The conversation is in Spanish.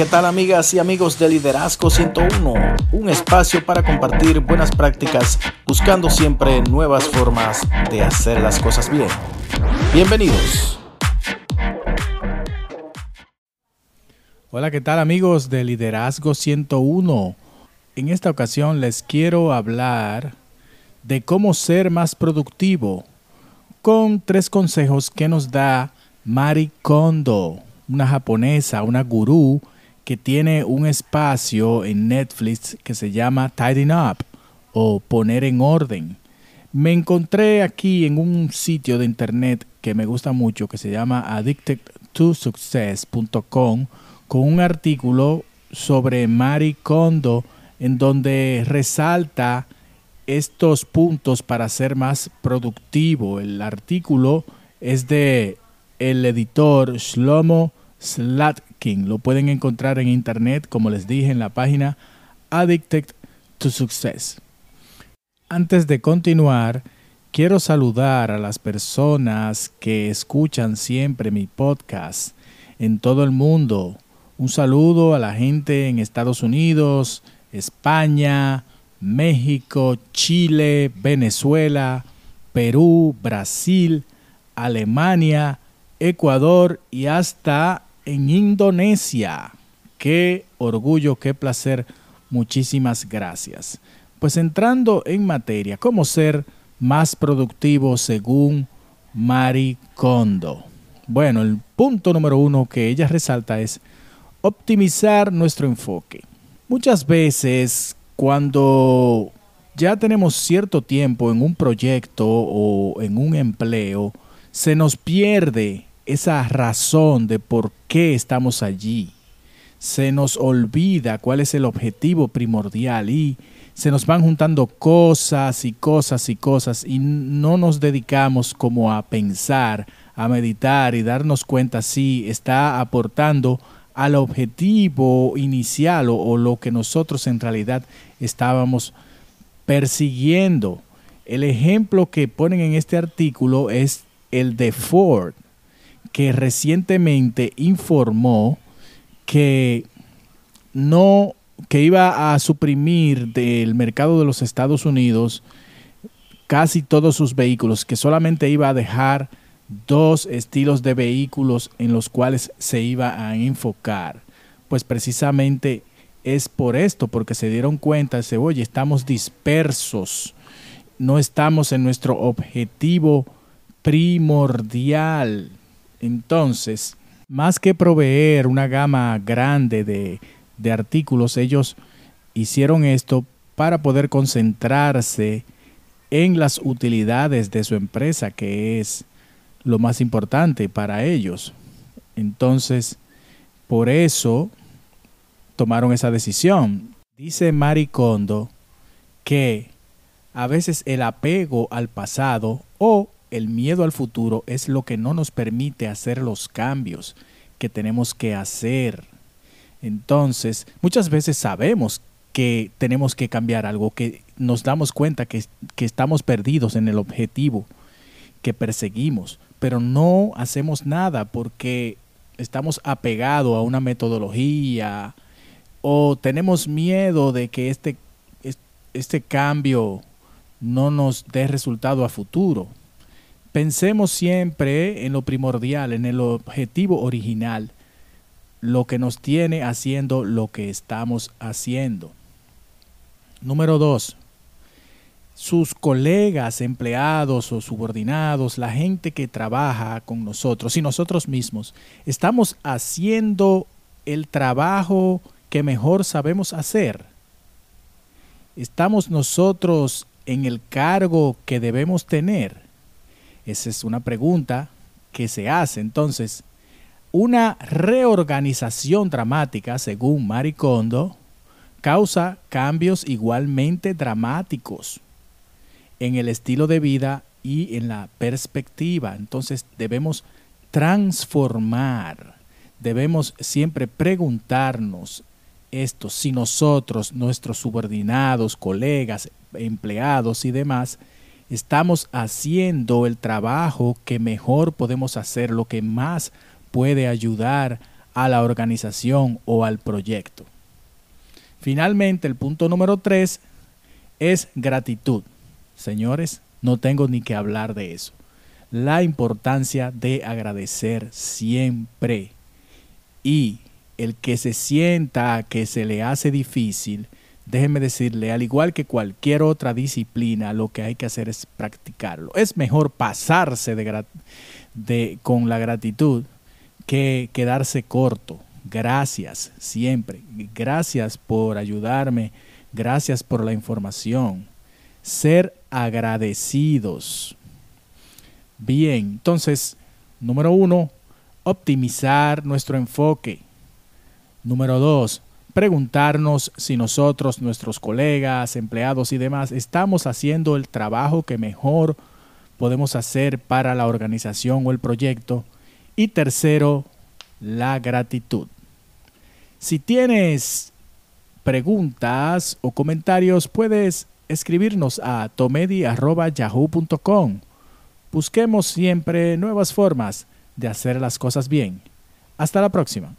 ¿Qué tal amigas y amigos de Liderazgo 101? Un espacio para compartir buenas prácticas buscando siempre nuevas formas de hacer las cosas bien. Bienvenidos. Hola, ¿qué tal amigos de Liderazgo 101? En esta ocasión les quiero hablar de cómo ser más productivo con tres consejos que nos da Mari Kondo, una japonesa, una gurú que tiene un espacio en Netflix que se llama Tidying Up o poner en orden. Me encontré aquí en un sitio de internet que me gusta mucho que se llama addicted2success.com con un artículo sobre Mari Kondo en donde resalta estos puntos para ser más productivo. El artículo es de el editor Shlomo Slatkin. Lo pueden encontrar en internet, como les dije, en la página Addicted to Success. Antes de continuar, quiero saludar a las personas que escuchan siempre mi podcast en todo el mundo. Un saludo a la gente en Estados Unidos, España, México, Chile, Venezuela, Perú, Brasil, Alemania, Ecuador y hasta en Indonesia. Qué orgullo, qué placer. Muchísimas gracias. Pues entrando en materia, ¿cómo ser más productivo según Mari Kondo? Bueno, el punto número uno que ella resalta es optimizar nuestro enfoque. Muchas veces cuando ya tenemos cierto tiempo en un proyecto o en un empleo, se nos pierde esa razón de por qué estamos allí. Se nos olvida cuál es el objetivo primordial y se nos van juntando cosas y cosas y cosas y no nos dedicamos como a pensar, a meditar y darnos cuenta si está aportando al objetivo inicial o, o lo que nosotros en realidad estábamos persiguiendo. El ejemplo que ponen en este artículo es el de Ford que recientemente informó que no que iba a suprimir del mercado de los Estados Unidos casi todos sus vehículos, que solamente iba a dejar dos estilos de vehículos en los cuales se iba a enfocar. Pues precisamente es por esto, porque se dieron cuenta, de oye, estamos dispersos, no estamos en nuestro objetivo primordial. Entonces, más que proveer una gama grande de, de artículos, ellos hicieron esto para poder concentrarse en las utilidades de su empresa, que es lo más importante para ellos. Entonces, por eso tomaron esa decisión. Dice Mari Kondo que a veces el apego al pasado o el miedo al futuro es lo que no nos permite hacer los cambios que tenemos que hacer. Entonces, muchas veces sabemos que tenemos que cambiar algo, que nos damos cuenta que, estamos perdidos en el objetivo que perseguimos, pero no hacemos nada porque estamos apegados a una metodología o tenemos miedo de que este, este cambio no nos dé resultado a futuro. Pensemos siempre en lo primordial, en el objetivo original, lo que nos tiene haciendo lo que estamos haciendo. Número dos, sus colegas, empleados o subordinados, la gente que trabaja con nosotros y nosotros mismos, estamos haciendo el trabajo que mejor sabemos hacer. Estamos nosotros en el cargo que debemos tener esa es una pregunta que se hace. Entonces, una reorganización dramática, según Maricondo, causa cambios igualmente dramáticos en el estilo de vida y en la perspectiva. Entonces debemos transformar, debemos siempre preguntarnos esto, si nosotros, nuestros subordinados, colegas, empleados y demás, estamos haciendo el trabajo que mejor podemos hacer, lo que más puede ayudar a la organización o al proyecto. Finalmente, el punto número tres es gratitud. Señores, no tengo ni que hablar de eso. La importancia de agradecer siempre. Y el que se sienta que se le hace difícil, déjeme decirle, al igual que cualquier otra disciplina, lo que hay que hacer es practicarlo. Es mejor pasarse de, con la gratitud que quedarse corto. Gracias siempre. Gracias por ayudarme. Gracias por la información. Ser agradecidos. Bien, entonces, número uno, optimizar nuestro enfoque. Número dos, preguntarnos si nosotros, nuestros colegas, empleados y demás, estamos haciendo el trabajo que mejor podemos hacer para la organización o el proyecto. Y tercero, la gratitud. Si tienes preguntas o comentarios, puedes escribirnos a tomedi.yahoo.com. Busquemos siempre nuevas formas de hacer las cosas bien. Hasta la próxima.